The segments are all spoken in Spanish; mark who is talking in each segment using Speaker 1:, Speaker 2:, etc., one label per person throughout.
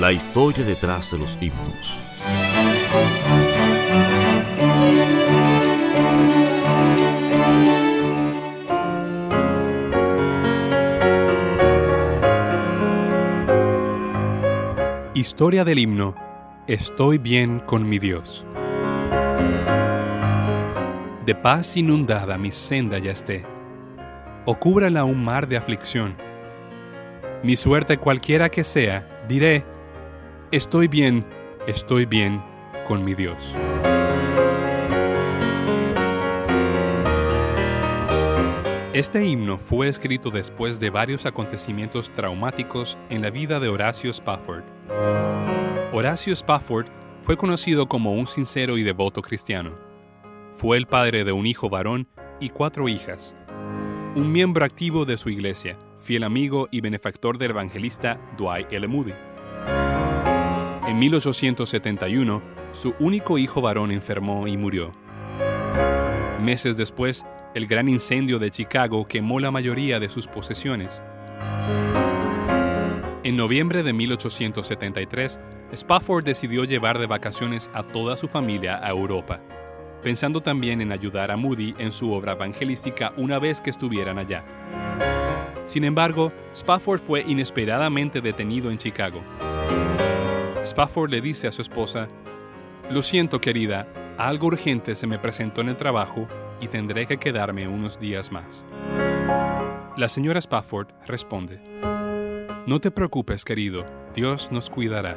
Speaker 1: La historia detrás de los himnos.
Speaker 2: Historia del himno Estoy bien con mi Dios. De paz inundada mi senda ya esté, o cúbrala un mar de aflicción. Mi suerte cualquiera que sea, diré, estoy bien, estoy bien con mi Dios. Este himno fue escrito después de varios acontecimientos traumáticos en la vida de Horacio Spafford. Horacio Spafford fue conocido como un sincero y devoto cristiano. Fue el padre de un hijo varón y cuatro hijas. Un miembro activo de su iglesia, fiel amigo y benefactor del evangelista Dwight L. Moody. En 1871, su único hijo varón enfermó y murió. Meses después, el gran incendio de Chicago quemó la mayoría de sus posesiones. En noviembre de 1873, Spafford decidió llevar de vacaciones a toda su familia a Europa, pensando también en ayudar a Moody en su obra evangelística una vez que estuvieran allá. Sin embargo, Spafford fue inesperadamente detenido en Chicago. Spafford le dice a su esposa, Lo siento querida, algo urgente se me presentó en el trabajo y tendré que quedarme unos días más. La señora Spafford responde, No te preocupes querido, Dios nos cuidará.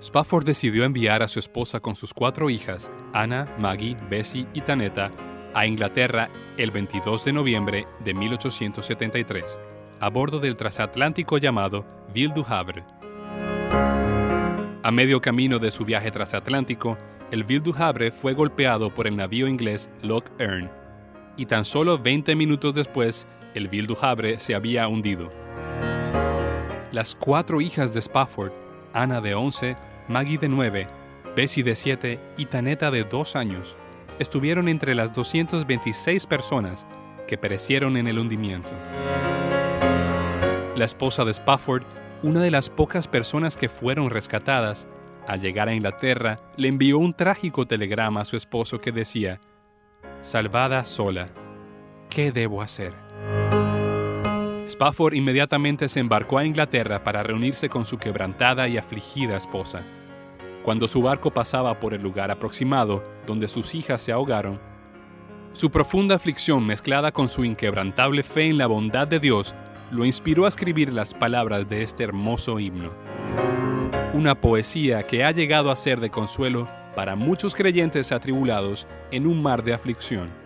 Speaker 2: Spafford decidió enviar a su esposa con sus cuatro hijas, Anna, Maggie, Bessie y Tanetta, a Inglaterra el 22 de noviembre de 1873, a bordo del transatlántico llamado Ville du Havre. A medio camino de su viaje transatlántico, el Ville du Havre fue golpeado por el navío inglés Loch Earn, y tan solo 20 minutos después, el Ville du Havre se había hundido. Las cuatro hijas de Spafford, Anna de 11, Maggie de 9, Bessie de 7 y Taneta de 2 años, estuvieron entre las 226 personas que perecieron en el hundimiento. La esposa de Spafford, una de las pocas personas que fueron rescatadas, al llegar a Inglaterra, le envió un trágico telegrama a su esposo que decía, Salvada sola, ¿qué debo hacer? Spafford inmediatamente se embarcó a Inglaterra para reunirse con su quebrantada y afligida esposa. Cuando su barco pasaba por el lugar aproximado donde sus hijas se ahogaron, su profunda aflicción mezclada con su inquebrantable fe en la bondad de Dios lo inspiró a escribir las palabras de este hermoso himno. Una poesía que ha llegado a ser de consuelo para muchos creyentes atribulados en un mar de aflicción.